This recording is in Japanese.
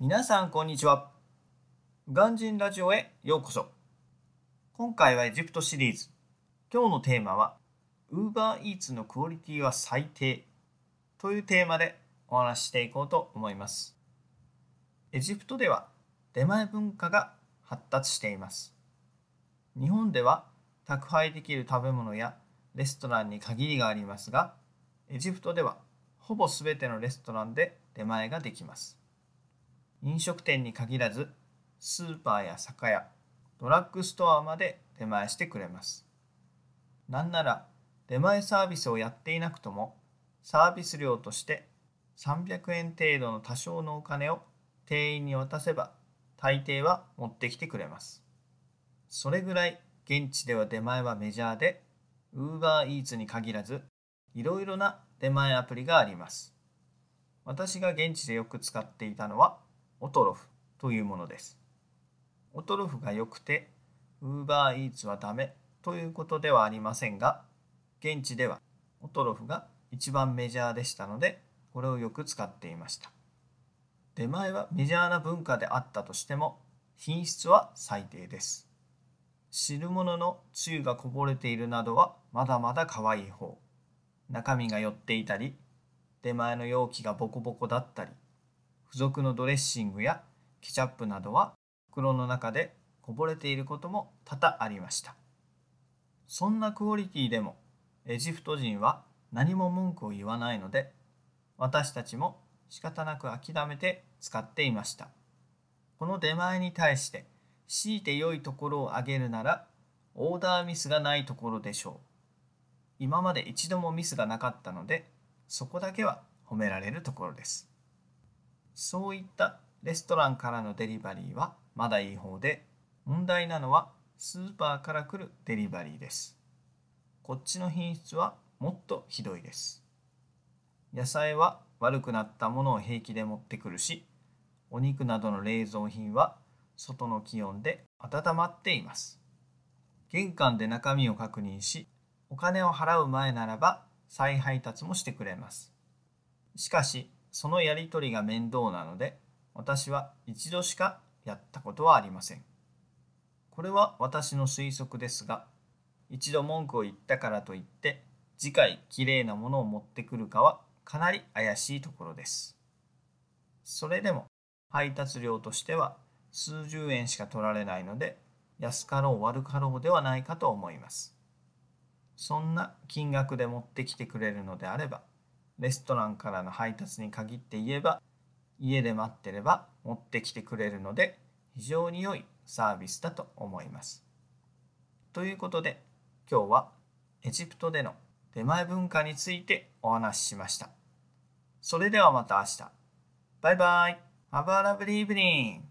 皆さんこんにちは。ガンジンラジオへようこそ。今回はエジプトシリーズ。今日のテーマは Uber Eats のクオリティは最低というテーマでお話ししていこうと思います。エジプトでは出前文化が発達しています。日本では宅配できる食べ物やレストランに限りがありますが、エジプトではほぼ全てのレストランで出前ができます。飲食店に限らず、スーパーや酒屋、ドラッグストアまで出前してくれます。なんなら出前サービスをやっていなくとも、サービス料として300円程度の多少のお金を店員に渡せば大抵は持ってきてくれます。それぐらい現地では出前はメジャーで、UberEats に限らずいろいろな出前アプリがあります。私が現地でよく使っていたのはオトロフというものです。オトロフが良くて UberEats はダメということではありませんが、現地ではオトロフが一番メジャーでしたので、これをよく使っていました。出前はメジャーな文化であったとしても、品質は最低です。汁物のつゆがこぼれているなどはまだまだ可愛い方。中身が寄っていたり出前の容器がボコボコだったり付属のドレッシングやケチャップなどは袋の中でこぼれていることも多々ありました。そんなクオリティでもエジプト人は何も文句を言わないので私たちも仕方なく諦めて使っていました。この出前に対して強いて良いところを挙げるならオーダーミスがないところでしょう。今まで一度もミスがなかったのでそこだけは褒められるところです。そういったレストランからのデリバリーはまだいい方で問題なのはスーパーから来るデリバリーです。こっちの品質はもっとひどいです。野菜は悪くなったものを平気で持ってくるしお肉などの冷蔵品は外の気温で温まっています。玄関で中身を確認しお金を払う前ならば再配達もしてくれます。しかし、そのやり取りが面倒なので、私は一度しかやったことはありません。これは私の推測ですが、一度文句を言ったからといって、次回きれいなものを持ってくるかはかなり怪しいところです。それでも配達料としては数十円しか取られないので、安かろう悪かろうではないかと思います。そんな金額で持ってきてくれるのであればレストランからの配達に限って言えば家で待ってれば持ってきてくれるので非常に良いサービスだと思います。ということで今日はエジプトでの出前文化についてお話ししました。それではまた明日。バイバイ。Have a lovely evening.